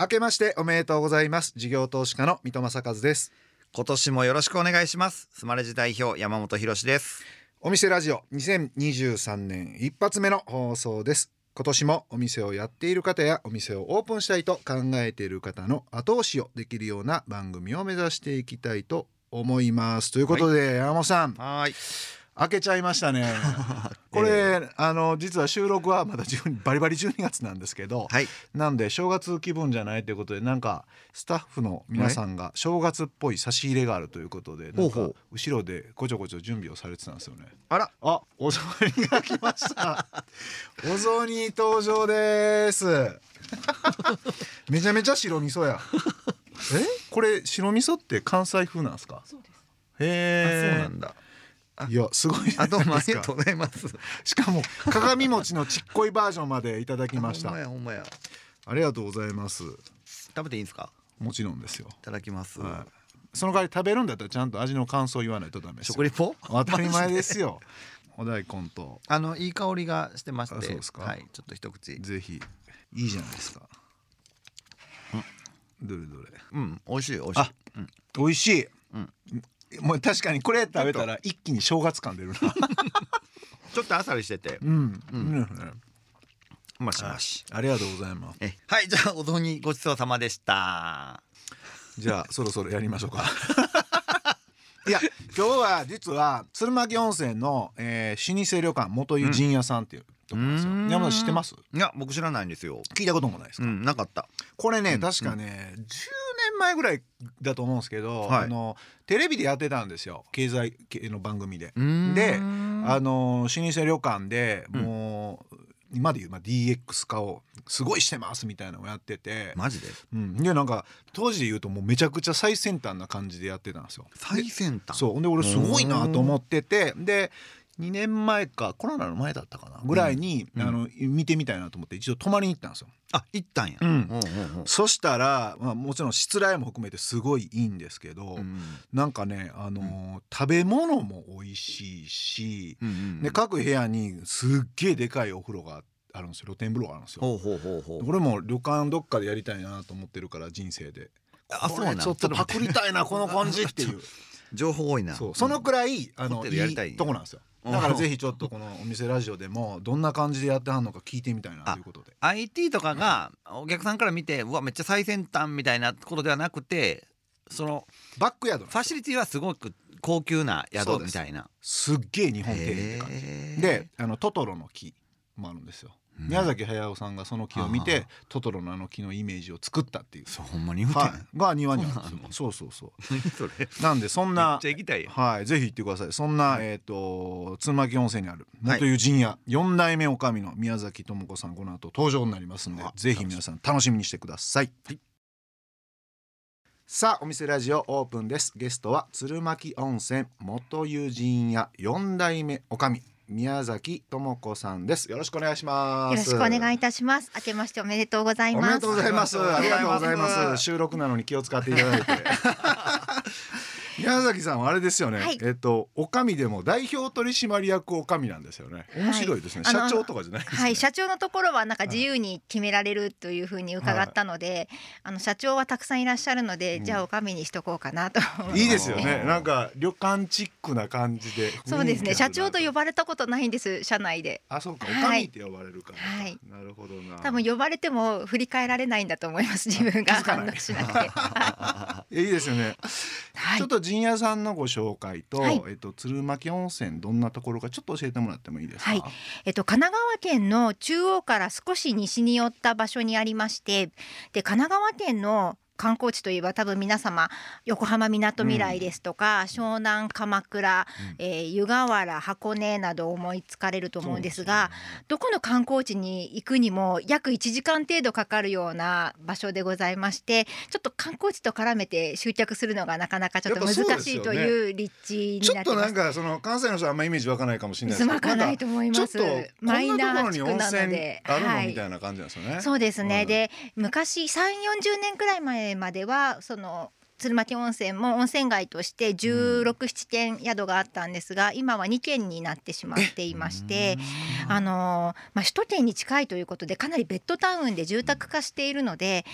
明けましておめでとうございます。事業投資家の三戸正和です。今年もよろしくお願いします。スマレジ代表山本博です。お店ラジオ2023年一発目の放送です。今年もお店をやっている方やお店をオープンしたいと考えている方の後押しをできるような番組を目指していきたいと思います。ということで、山本さん。はい開けちゃいましたね。これ、あの実は収録はまだ12バリバリ12月なんですけど、はい。なんで正月気分じゃないということでなんかスタッフの皆さんが正月っぽい差し入れがあるということでなんかほうほう。後ろでごちょごちょ準備をされてたんですよね。あら。あお雑煮が来ました。お雑煮登場です。めちゃめちゃ白味噌や。え？これ白味噌って関西風なんですか？あへえそうなんだいやすごいあどうもありがとうございます。しかも鏡餅のちっこいバージョンまでいただきました。ほんまやほんまや。ありがとうございます。食べていいんですか？もちろんですよ。いただきます、はい。その代わり食べるんだったらちゃんと味の感想を言わないとダメですよ。食リポ？当たり前ですよ。お大根とあのいい香りがしてまして。あそうですか。はい。ちょっと一口。ぜひ。いいじゃないですか。どれどれ。うん美味しい美味しい。あ美味しい、うんもう確かにこれ食べたら一気に正月感出るな。ちょっとあっさりしてて。うん、うん。うん。ましまし。ありがとうございます。えはいじゃあお雑煮ごちそうさまでした。じゃあそろそろやりましょうか。いや今日は実は鶴巻温泉の、えー老舗旅館元湯陣屋さんっていうところなんですよ、うーん。山田知ってます？いや僕知らないんですよ。聞いたこともないですか、うんなかった。これね、うん確かね、10年前ぐらいだと思うんですけど、はい。あのテレビでやってたんですよ。経済系の番組で。であの老舗旅館でもう、今でいう、まあ、DX 化をすごいしてますみたいなのをやってて、マジで？うん、でなんか当時で言うともうめちゃくちゃ最先端な感じでやってたんですよ。最先端？そう。で俺すごいなと思ってて。で2年前かコロナの前だったかなぐらいに、うん。あの見てみたいなと思って一度泊まりに行ったんですよ。あ行ったんや。うん。うんうんそしたら、まあ、もちろん失礼も含めてすごいいいんですけど、うん。なんかね、あのー食べ物も美味しいし、うんうんで各部屋にすっげえでかいお風呂があるんですよ。露天風呂があるんですよ。ほうほうほうほう。俺も旅館どっかでやりたいなと思ってるから人生で。あそうなんちょっとパクりたいなこの感じっていう。情報多いな。そう。そのくらいあのいいとこなんですよ。うん。だからぜひちょっとこのお店ラジオでもどんな感じでやってはんのか聞いてみたいなということで。IT とかがお客さんから見てうわめっちゃ最先端みたいなことではなくてそのバックヤードファシリティはすごく高級な宿みたいな。す。っげえ日本庭園って感じ。であのトトロの木もあるんですよ、うん宮崎駿さんがその木を見はてトトロのあの木のイメージを作ったっていう、そうほんまに言うてんはい、が庭にあるんですよ。そうそうそうそう。何それ？なんでそんめっなちゃ行きたいよはいぜひ行ってください。そんな、えっ、と鶴巻温泉にある元湯陣屋、四代目女将の宮崎智子さんこの後登場になりますんであぜひ皆さん楽しみにしてください、さあお店ラジオオープンです。ゲストは鶴巻温泉元湯陣屋四代目女将宮崎智子さんですよろしくお願いしますよろしくお願いいたします。明けましておめでとうございます。おめでとうございます。あありりが とうございます。収録なのに気を使っていただいて。宮崎さんはあれですよね。はいえっと、おかみでも代表取締役おかみなんですよね。面白いですね。はい社長とかじゃないですね。はい、社長のところはなんか自由に決められるというふうに伺ったので、あの社長はたくさんいらっしゃるので、うんじゃあおかみにしとこうかなと。いいですよね。うんなんか旅館チックな感じで。そうですね。社長と呼ば。ばれたことないんです。社内で。あ、そうか。おはいかみって呼ばれるから。はいなるほどな。多分呼ばれても振り返られないんだと思います。自分が反応しなく いいですよね。はいちょっと陣屋さんのご紹介と、はいえっと鶴巻温泉どんなところかちょっと教えてもらってもいいですか？はいえっと、神奈川県の中央から少し西に寄った場所にありましてで神奈川県の観光地といえば多分皆様横浜みなとみらいですとか、湘南鎌倉、えー湯河原箱根など思いつかれると思うんですがどこの観光地に行くにも約1時間程度かかるような場所でございましてちょっと観光地と絡めて集客するのがなかなかちょっと難しいという立地にちょっとなん。かその関西の人はあんまイメージ湧かないかもしれないですけど湧かないと思います。なんかちょっとマイナー地区なのあるの、はいみたいな感じなんですよね。そうですね、はいで昔3 4 0年くらい前まではその鶴巻温泉も温泉街として16、7軒宿があったんですが今は2軒になってしまっていましてあのまあ、首都圏に近いということでかなりベッドタウンで住宅化しているので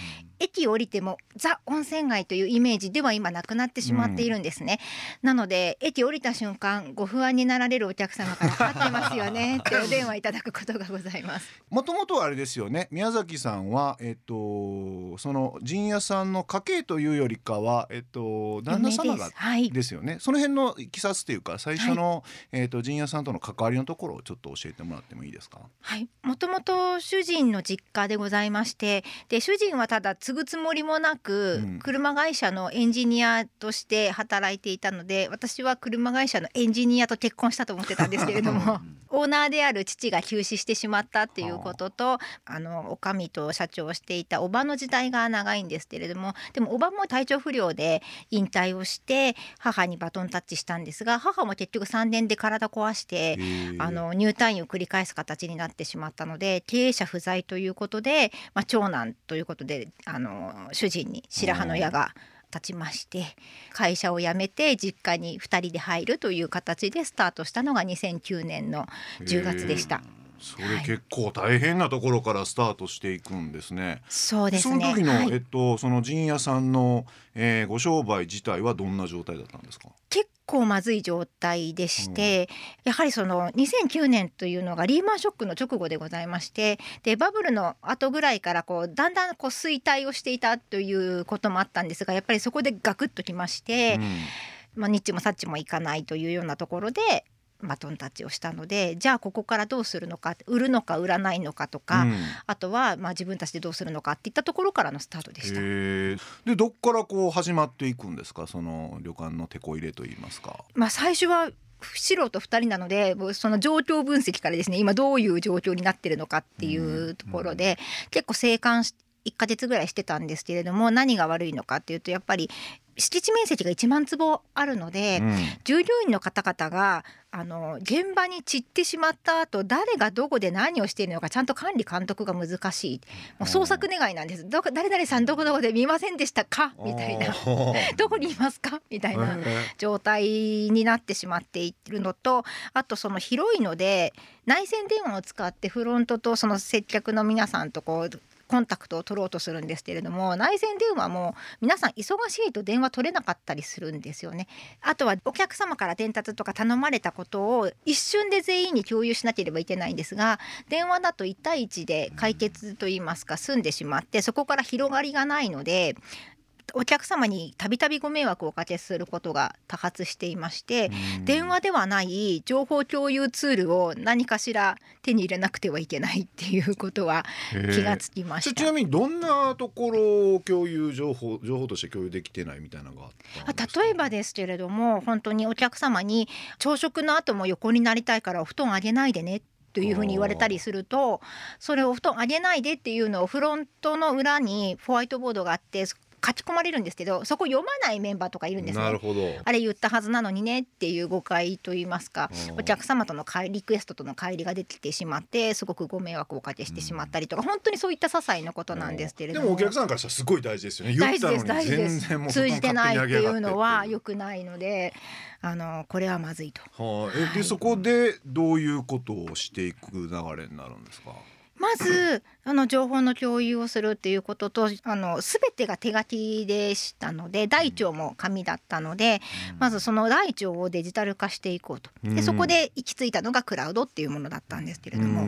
駅降りてもザ温泉街というイメージでは今なくなってしまっているんですね、うん、なので駅降りた瞬間ご不安になられるお客様から「合ってますよね」ってお電話いただくことがございます。もともとはあれですよね。宮崎さんはえっとその陣屋さんの家系というよりかはえっと旦那様がです。よね、はい、その辺のいきさつというか最初の、はい、えっと陣屋さんとの関わりのところをちょっと教えてもらってもいいですか？はい。もともと主人の実家でございましてで主人はただ継ぐつもりもなく、うん、車会社のエンジニアとして働いていたので私は車会社のエンジニアと結婚したと思ってたんですけれども オーナーである父が急死してしまったっていうこととあのおかみと社長をしていたおばの時代が長いんですけれどもでもおばも体調不良で引退をして母にバトンタッチしたんですが母も結局3年で体壊してあの入退院を繰り返す形になってしまったので経営者不在ということで、まあ、長男ということであの主人に白羽の矢が立ちまして会社を辞めて実家に2人で入るという形でスタートしたのが2009年の10月でした。それ結構大変なところからスタートしていくんですね。そうですね。その時の、はい、えっとその陣屋さんの、えー、ご商売自体はどんな状態だったんですか？結構まずい状態でして、うん、やはりその2009年というのがリーマンショックの直後でございましてでバブルの後ぐらいからこうだんだんこう衰退をしていたということもあったんですがやっぱりそこでガクッときまして。うんまあ、ニッチもサッチもいかないというようなところでバトンタッチをしたのでじゃあここからどうするのか売るのか売らないのかとか、うん、あとはまあ自分たちでどうするのかっていったところからのスタートでした。でどっからこう始まっていくんですか？その旅館の手こ入れといいますか。まあ最初は素人2人なのでその状況分析からですね今どういう状況になってるのかっていうところで、うんうん、結構静観し1ヶ月ぐらいしてたんですけれども何が悪いのかっていうとやっぱり敷地面積が1万坪あるので、うん、従業員の方々があの現場に散ってしまった後誰がどこで何をしているのかちゃんと管理監督が難しい。もう捜索願いなんです。ど誰々さんどこどこで見ませんでしたか？みたいな。どこにいますか？みたいな状態になってしまっているのとあとその広いので内線電話を使ってフロントとその接客の皆さんとこうコンタクトを取ろうとするんですけれども内線電話も皆さん忙しいと電話取れなかったりするんですよね。あとはお客様から伝達とか頼まれたことを一瞬で全員に共有しなければいけないんですが電話だと1対1で解決といいますか済んでしまってそこから広がりがないのでお客様にたびたびご迷惑をおかけすることが多発していまして電話ではない情報共有ツールを何かしら手に入れなくてはいけないっていうことは気がつきました。ちなみにどんなところを共有情報情報として共有できてないみたいなのが例えばですけれども本当にお客様に朝食の後も横になりたいからお布団あげないでねというふうに言われたりするとそれをお布団あげないでっていうのをフロントの裏にホワイトボードがあって書き込まれるんですけどそこ読まないメンバーとかいるんですね。あれ言ったはずなのにねっていう誤解といいますかお客様とのリクエストとの乖離が出てきてしまってすごくご迷惑をおかけしてしまったりとか、うん、本当にそういった些細なことなんですけれども。でもお客さんからしたらすごい大事ですよね。大事です大事です。通じてないっていう。のは良くないのであのこれはまずいと。はあ、えでそこでどういうことをしていく流れになるんですか？まずあの情報の共有をするっていうこととあの全てが手書きでしたので台帳も紙だったので、うん、まずその台帳をデジタル化していこうと。でそこで行き着いたのがクラウドっていうものだったんですけれども、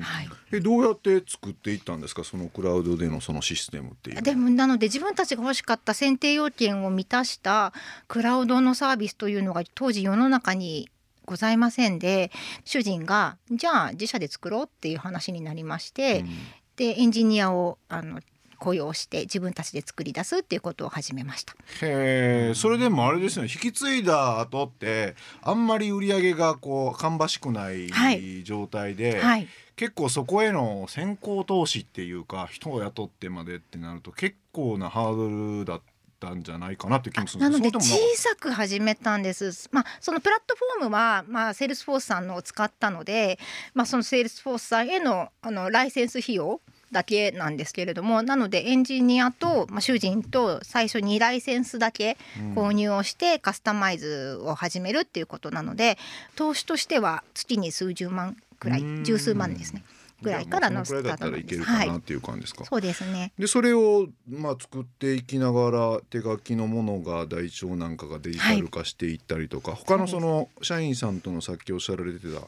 はい、えどうやって作っていったんですか？そのクラウドでのそのシステムっていうでもなので自分たちが欲しかった選定要件を満たしたクラウドのサービスというのが当時世の中にございませんで主人がじゃあ自社で作ろうっていう話になりまして、うん、でエンジニアをあの雇用して自分たちで作り出すっていうことを始めました。へえそれでもあれですね。引き継いだ後ってあんまり売り上げがこう芳しくない状態で、はいはい、結構そこへの先行投資っていうか人を雇ってまでってなると結構なハードルだったたんじゃないかなって気もするなので小さく始めたんです。まあそのプラットフォームはまあ Salesforce さんのを使ったので、まあその Salesforce さんへのあのライセンス費用だけなんですけれどもなのでエンジニアと、まあ、主人と最初にライセンスだけ購入をしてカスタマイズを始めるっていうことなので投資としては月に数十万くらいうん。十数万ですねぐらいからのスタートです。そのくらいだったらいけるかはないっていう感じですか、そうですね。でそれをまあ作っていきながら手書きのものが台帳なんかがデジタル化していったりとか、他のその社員さんとのさっきおっしゃられてた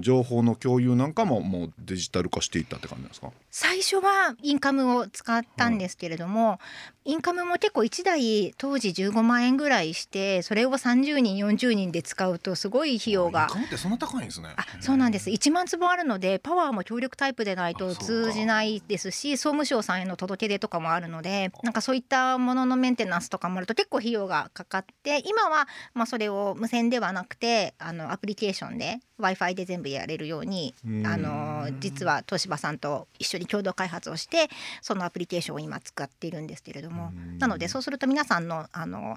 情報の共有なんかももうデジタル化していったって感じですか？最初はインカムを使ったんですけれども、インカムも結構1台当時15万円ぐらいしてそれを30人40人で使うとすごい費用が。インカムってそんな高いんですね。あそうなんです。1万坪あるのでパワーも強力タイプでないと通じないですし総務省さんへの届け出とかもあるのでなんかそういったもののメンテナンスとかもあると結構費用がかかって今はまあそれを無線ではなくてあのアプリケーションで w i f i で全部やれるようにうん。あの実は東芝さんと一緒に共同開発をしてそのアプリケーションを今使っているんですけれども。うん。なのでそうすると皆さんのあの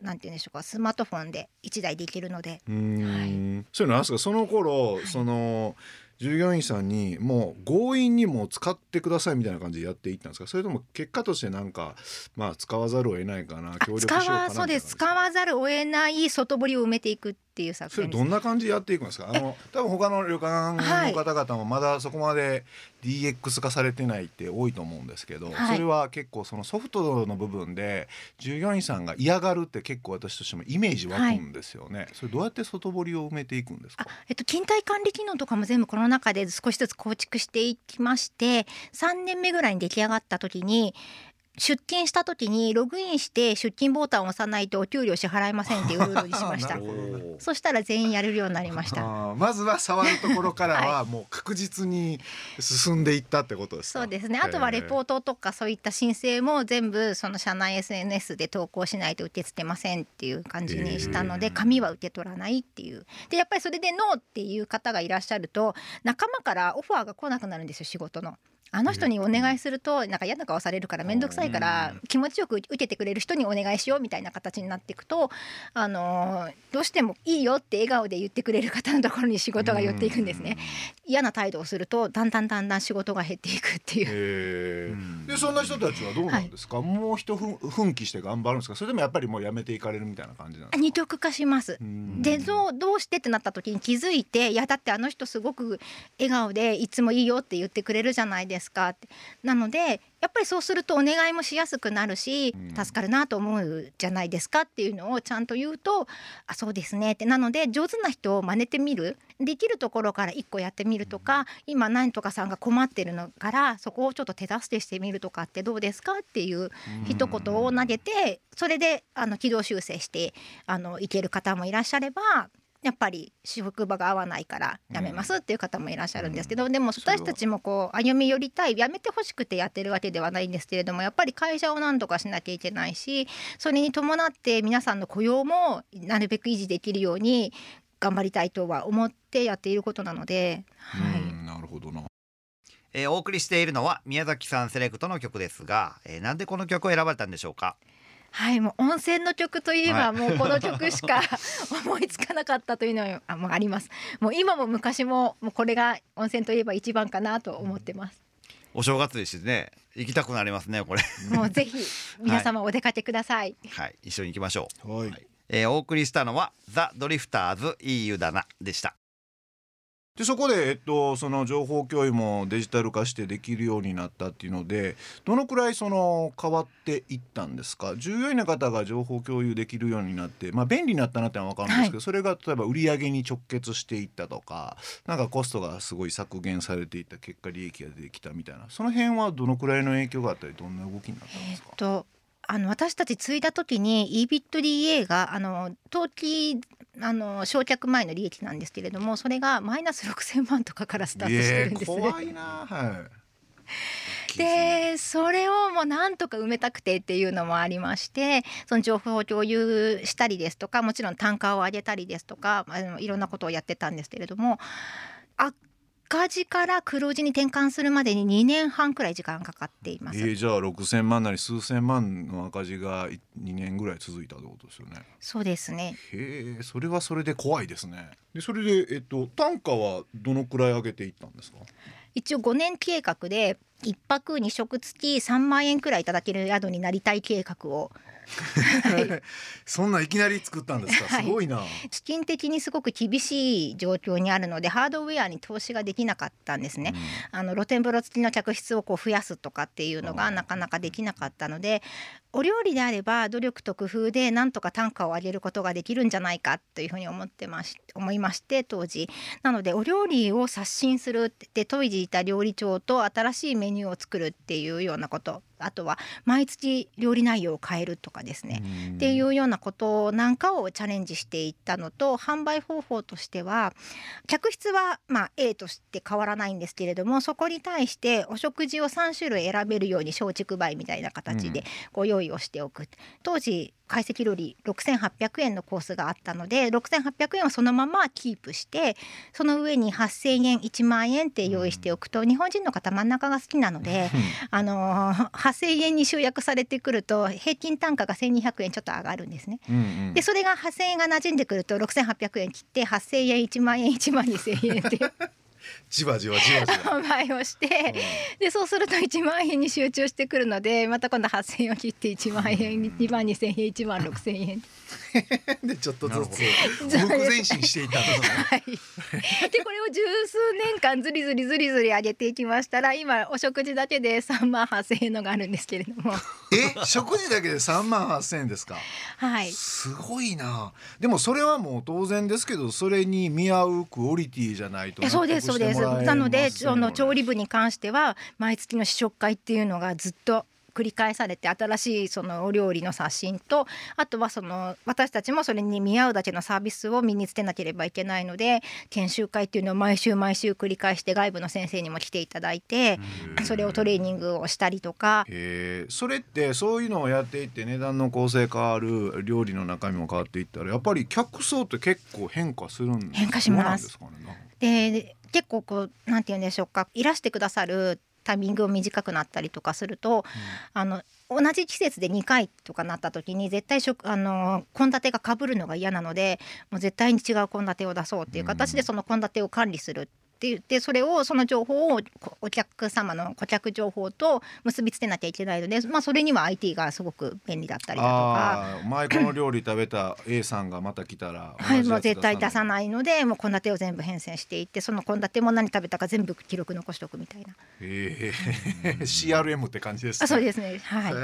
なんて言うんでしょうかスマートフォンで1台でいけるので。うーんそういうのなんですか？その頃、その従業員さんにもう強引にもう使ってくださいみたいな感じでやっていったんですか？それとも結果としてなんかまあ使わざるを得ないかな協力しようかな使わそうです。使わざるを得ない外堀を埋めていくっていう作それどんな感じでやっていくんですか？あの多分他の旅館の方々もまだそこまで DX 化されてないって多いと思うんですけど、はい。それは結構そのソフトの部分で従業員さんが嫌がるって結構私としてもイメージ湧くんですよね、それどうやって外堀を埋めていくんですか？あえっと、勤怠管理機能とかも全部この中で少しずつ構築していきまして3年目ぐらいに出来上がった時に出勤した時にログインして出勤ボタンを押さないとお給料支払えませんっていうルールにしまし なたそしたら全員やれるようになりました。まずは触るところからは もう確実に進んでいったってことですか？そうですね。あとはレポートとかそういった申請も全部その社内 SNS で投稿しないと受け付けませんっていう感じにしたので紙は受け取らないっていう。でやっぱりそれでノーっていう方がいらっしゃると仲間からオファーが来なくなるんですよ仕事の。あの人にお願いするとなんか嫌な顔されるから面倒くさいから気持ちよく受けてくれる人にお願いしようみたいな形になっていくと、あのーどうしてもいいよって笑顔で言ってくれる方のところに仕事が寄っていくんですね。嫌な態度をするとだんだんだんだん仕事が減っていくっていう。でそんな人たちはどうなんですか、もう一ふん奮起して頑張るんですか？それでもやっぱりもうやめていかれるみたいな感じなんですか？二極化します。うん。でどうどうしてってなった時に気づいていやだってあの人すごく笑顔でいつもいいよって言ってくれるじゃないですか？って。なのでやっぱりそうするとお願いもしやすくなるしうん。助かるなと思うじゃないですかっていうのをちゃんと言うとあそうですね。って。なので上手な人を真似てみる。できるところから一個やってみるとか今何とかさんが困ってるのからそこをちょっと手助けしてみるとかってどうですかっていう一言を投げてそれであの軌道修正してあのいける方もいらっしゃればやっぱり職場が合わないから辞めますっていう方もいらっしゃるんですけど、でもそれは。私たちもこう歩み寄りたい辞めてほしくてやってるわけではないんですけれどもやっぱり会社を何とかしなきゃいけないしそれに伴って皆さんの雇用もなるべく維持できるように頑張りたいとは思ってやっていることなので、はい、うんなるほどな。えーお送りしているのは宮崎さんセレクトの曲ですが、えーなんでこの曲を選ばれたんでしょうか？はい、もう温泉の曲といえば、はい。もうこの曲しか 思いつかなかったというのはあもうあります。もう今も昔ももうこれが温泉といえば一番かなと思ってます。お正月ですしね。行きたくなりますねこれ。もうぜひ 皆様お出かけください。はい一緒に行きましょう、はい。えーお送りしたのはザ・ドリフターズいい湯だなでしたでそこで、えっと、その情報共有もデジタル化してできるようになったっていうのでどのくらいその変わっていったんですか？従業員の方が情報共有できるようになって、まあ、便利になったなってのは分かるんですけど、それが例えば売り上げに直結していったとかなんかコストがすごい削減されていった結果利益が出てきたみたいなその辺はどのくらいの影響があったりどんな動きになったんえーっですか、とあの私たち継いだ時に EBITDA があの当期あの焼却前の利益なんですけれどもそれがマイナス6,000万とかからスタートしてるんですね。えー怖いなはい。でそれをもうなんとか埋めたくてっていうのもありましてその情報を共有したりですとかもちろん単価を上げたりですとかあのいろんなことをやってたんですけれども赤字から黒字に転換するまでに2年半くらい時間かかっています。えー、じゃあ6,000万なり数千万の赤字が2年ぐらい続いたってことですよね。そうですねへえそれはそれで怖いですね。でそれで、えっと、単価はどのくらい上げていったんですか？一応5年計画で一泊二食付き3万円くらいいただける宿になりたい計画を そんないきなり作ったんですか？はいすごいな。資金的にすごく厳しい状況にあるのでハードウェアに投資ができなかったんですね。あの露天風呂付きの客室をこう増やすとかっていうのがなかなかできなかったのでお料理であれば努力と工夫でなんとか単価を上げることができるんじゃないかというふうに思ってまし思いまして当時なのでお料理を刷新するって当時いた料理長と新しいメニューを作るっていうようなこと。あとは毎月料理内容を変えるとかですね。っていうようなことなんかをチャレンジしていったのと販売方法としては客室はまあ A として変わらないんですけれどもそこに対してお食事を3種類選べるように松竹梅みたいな形でこう用意をしておく。当時懐石料理6800円のコースがあったので6800円をそのままキープしてその上に8000円1万円って用意しておくと日本人の方真ん中が好きなのであのー8,000円に集約されてくると平均単価が1,200円ちょっと上がるんですね。うんうんでそれが8,000円が馴染んでくると6,800円切って8,000円1万円1万2,000円って じわじわじわじわ。販売をしてでそうすると1万円に集中してくるのでまた今度8,000円を切って1万円2万2,000円1万6,000円 でちょっとずつど僕前進していったんですね。はい、でこれを十数年間ずりずりずりずり上げていきましたら今お食事だけで3万8,000円のがあるんですけれども え、食事だけで三万八千円ですか？はいすごいな。でもそれはもう当然ですけど、それに見合うクオリティじゃないとえそうですそうです。なのでその調理理部に関しては毎月の試食会っていうのがずっと繰り返されて新しいそのお料理の刷新とあとはその私たちもそれに見合うだけのサービスを身につけなければいけないので研修会っていうのを毎週毎週繰り返して外部の先生にも来ていただいてそれをトレーニングをしたりとか。それってそういうのをやっていって値段の構成変わる料理の中身も変わっていったらやっぱり客層って結構変化するん変化します。どうなんですかねで結構こうなんて言うんでしょうかいらしてくださるタイミングを短くなったりとかすると、あの同じ季節で2回とかなった時に絶対食あの献立が被るのが嫌なのでもう絶対に違う献立を出そうっていう形でその献立を管理するって言ってそれをその情報をこお客様の顧客情報と結びつけなきゃいけないので、まあ、それには IT がすごく便利だったりだとか。前この料理食べた A さんがまた来たらはい、もう絶対出さいないのでもう献立を全部編成していってその献立も何食べたか全部記録残しておくみたいな。へえ CRM って感じですね。あそうですね。はい。へ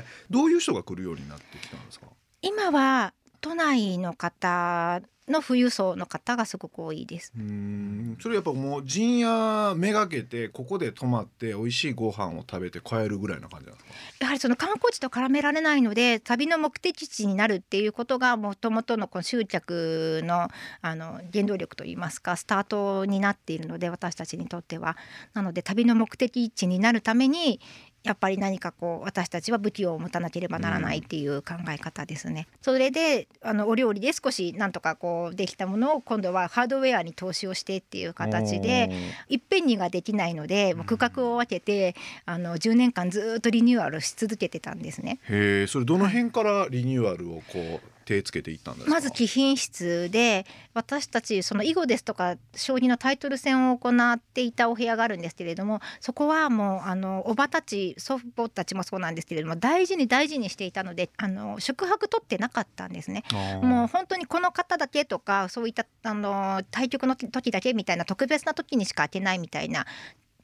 えどういう人が来るようになってきたんですか？今は都内の方の富裕層の方がすごく多いです。うーんそれやっぱもう陣屋めがけてここで泊まって美味しいご飯を食べて帰るぐらいな感じなんですかやはりその観光地と絡められないので旅の目的地になるっていうことがもともとのこの集客のあの原動力といいますかスタートになっているので私たちにとっては。なので旅の目的地になるためにやっぱり何かこう私たちは武器を持たなければならないっていう考え方ですね。それであのお料理で少しなんとかこうできたものを今度はハードウェアに投資をしてっていう形でいっぺんにができないので区画を分けてあの10年間ずっとリニューアルし続けてたんですね。へえそれどの辺からリニューアルをこう手つけていったんですか？まず貴賓室で私たちその囲碁ですとか将棋のタイトル戦を行っていたお部屋があるんですけれどもそこはもうあのおばたち祖母たちもそうなんですけれども大事に大事にしていたのであの宿泊取ってなかったんですね。もう本当にこの方だけとかそういったあの対局の時だけみたいな特別な時にしか開けないみたいな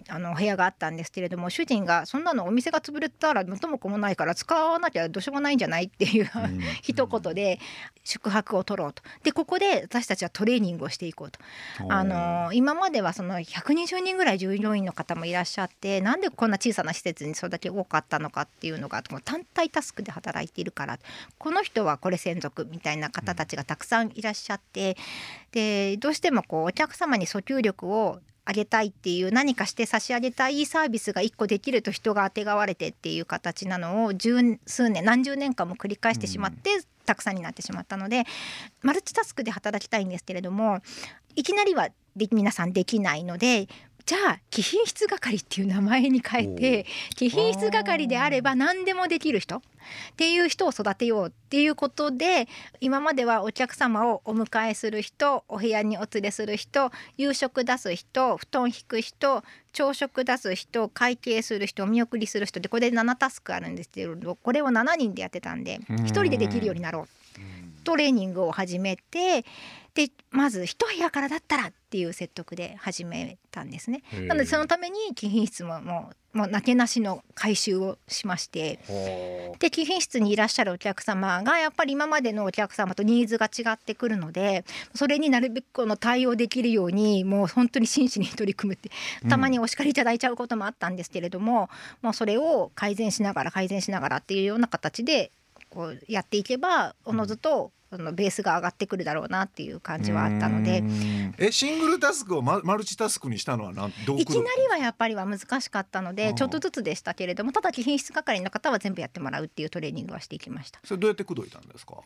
あの部屋があったんですけれども主人がそんなのお店が潰れたら元も子もないから使わなきゃどうしようもないんじゃないっていううん。一言で宿泊を取ろうと。でここで私たちはトレーニングをしていこうと。あの今まではその120人ぐらい従業員の方もいらっしゃってなんでこんな小さな施設にそれだけ多かったのかっていうのが単体タスクで働いているから。この人はこれ専属みたいな方たちがたくさんいらっしゃってでどうしてもこうお客様に訴求力をあげたいっていう何かして差し上げたいサービスが1個できると人があてがわれてっていう形なのを十数年何十年間も繰り返してしまって、たくさんになってしまったのでマルチタスクで働きたいんですけれどもいきなりは皆さんできないのでじゃあ貴賓室係っていう名前に変えて貴賓室係であれば何でもできる人。っていう人を育てようっていうことで今まではお客様をお迎えする人お部屋にお連れする人夕食出す人布団引く人朝食出す人会計する人お見送りする人。でこれで7タスクあるんですけどこれを7人でやってたんで1人でできるようになろう。トレーニングを始めてでまず一部屋からだったらっていう説得で始めたんですね。なのでそのために貴賓室ももうもうなけなしの改修をしまして。で貴賓室にいらっしゃるお客様がやっぱり今までのお客様とニーズが違ってくるのでそれになるべくこの対応できるようにもう本当に真摯に取り組むってたまにお叱りいただいちゃうこともあったんですけれども、もうそれを改善しながら改善しながらっていうような形でこうやっていけばおのずとそのベースが上がってくるだろうなっていう感じはあったので。えシングルタスクをママルチタスクにしたのはなんどういきなりはやっぱりは難しかったのうん。でちょっとずつでしたけれどもただ貴賓室係の方は全部やってもらうっていうトレーニングはしていきました。それどうやって口説いたんですか？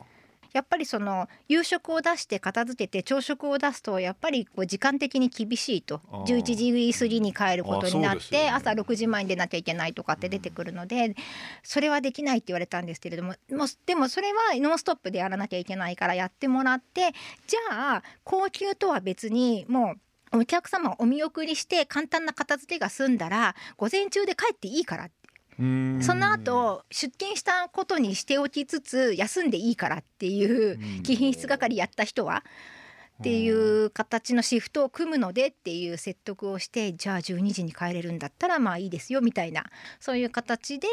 やっぱりその夕食を出して片付けて朝食を出すとやっぱりこう時間的に厳しいと。あー。11時過ぎに帰ることになって、朝6時前に出なきゃいけないとかって出てくるので、それはできないって言われたんですけれどももうでもそれはノンストップでやらなきゃいけないからやってもらってじゃあ高級とは別にもうお客様をお見送りして簡単な片付けが済んだら午前中で帰っていいからその後出勤したことにしておきつつ休んでいいからっていううん。貴賓室係やった人はっていう形のシフトを組むのでっていう説得をしてじゃあ12時に帰れるんだったらまあいいですよみたいなそういう形で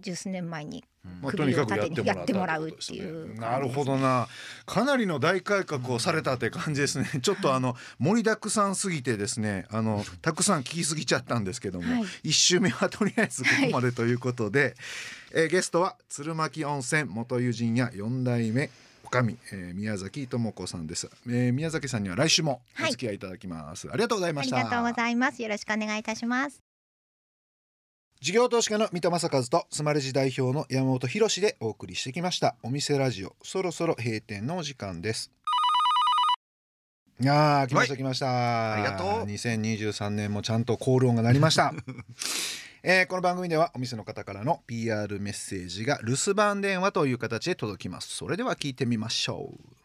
十数年前にまあ、とにかくやってもらやってもらうっていう。ねなるほどな。かなりの大改革をされたって感じですね。ちょっとあの盛りだくさんすぎてですねあのたくさん聞きすぎちゃったんですけども、はい。一週目はとりあえずここまでということで、えーゲストは鶴巻温泉元友人や四代目おかみ、えー宮崎智子さんです、えー宮崎さんには来週もお付き合いいただきます、ありがとうございました。ありがとうございます。よろしくお願いいたします事業投資家の三田正和とスマレジ代表の山本博でお送りしてきました。お店ラジオそろそろ閉店のお時間です。いやー来ましたはい来ました。ありがとう。2023年もちゃんとコール音が鳴りました。えーこの番組ではお店の方からの PR メッセージが留守番電話という形で届きます。それでは聞いてみましょう。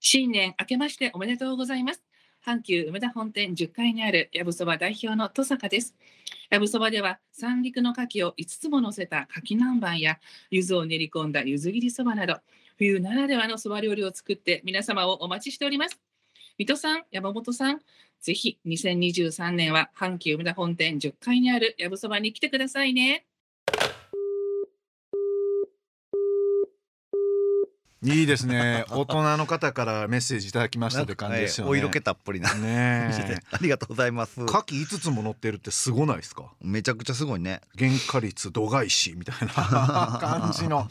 新年明けましておめでとうございます。阪急梅田本店10階にあるやぶそば代表の戸坂です。やぶそばでは三陸の牡蠣を5つも乗せた牡蠣南蛮や柚子を練り込んだ柚子切りそばなど冬ならではのそば料理を作って皆様をお待ちしております。水戸さん、山本さん、ぜひ2023年は阪急梅田本店10階にあるやぶそばに来てくださいね。いいですね。大人の方からメッセージいただきましたって感じですよね、お色気たっぷりな。ね ありがとうございます。牡蠣5つも乗ってるってすごないですか？めちゃくちゃすごいね。原価率度外視みたいな。感じの。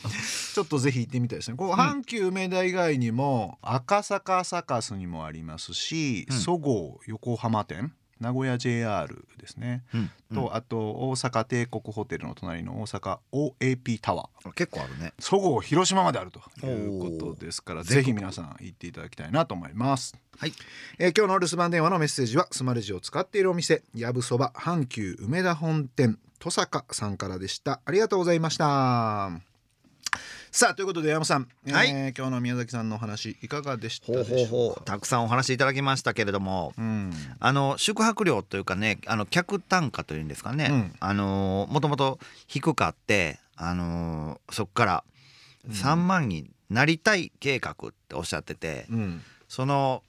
ちょっとぜひ行ってみたいですね。こう阪急梅田以外にも赤坂サカスにもありますしうん。そごう横浜店名古屋 JR ですね、うんとあと大阪帝国ホテルの隣の大阪 OAP タワー。結構あるね。そごう広島まであるということですからぜひ皆さん行っていただきたいなと思います。はい。えー今日の留守番電話のメッセージはスマレジを使っているお店やぶそば阪急梅田本店戸坂さんからでした。ありがとうございましたさあということで山本さん、はい。えー今日の宮崎さんのお話いかがでしたでしょうか？ほうほうたくさんお話いただきましたけれどもうん。あの宿泊料というかねあの客単価というんですかね、うん。あのもともと低かってあのそこから3万になりたい計画っておっしゃってて、うん。その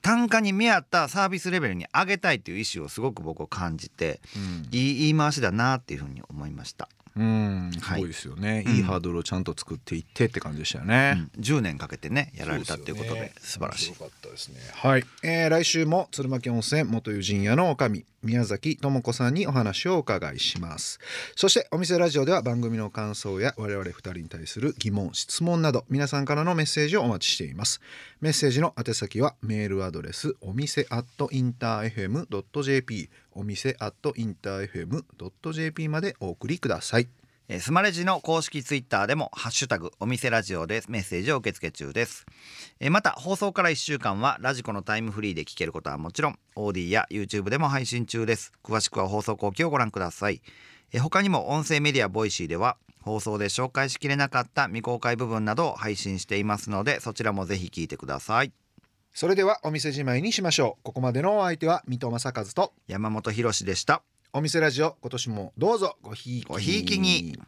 単価に見合ったサービスレベルに上げたいっていう意思をすごく僕は感じてうん。いい言い回しだなっていうふうに思いました、うん。すはいごいですよね、うんいいハードルをちゃんと作っていってって感じでしたよね、うん。10年かけてねやられたっていうことでね。素晴らしい。かったですね。はい、えー来週も鶴巻温泉元友人屋の女将宮崎智子さんにお話をお伺いします。そしてお店ラジオでは番組の感想や我々二人に対する疑問質問など皆さんからのメッセージをお待ちしています。メッセージの宛先はメールアドレスお店アットインター FM ドット jp お店アットインター FM ドット jp までお送りください。えースマレジの公式ツイッターでもハッシュタグお店ラジオでメッセージを受け付け中です、えーまた放送から1週間はラジコのタイムフリーで聞けることはもちろん OD や YouTube でも配信中です。詳しくは放送後期をご覧ください。えー他にも音声メディア Voicy では放送で紹介しきれなかった未公開部分などを配信していますのでそちらもぜひ聞いてください。それではお店じまいにしましょう。ここまでのお相手は水戸正和と山本博史でした。お店ラジオ今年もどうぞごひいきごひいきに。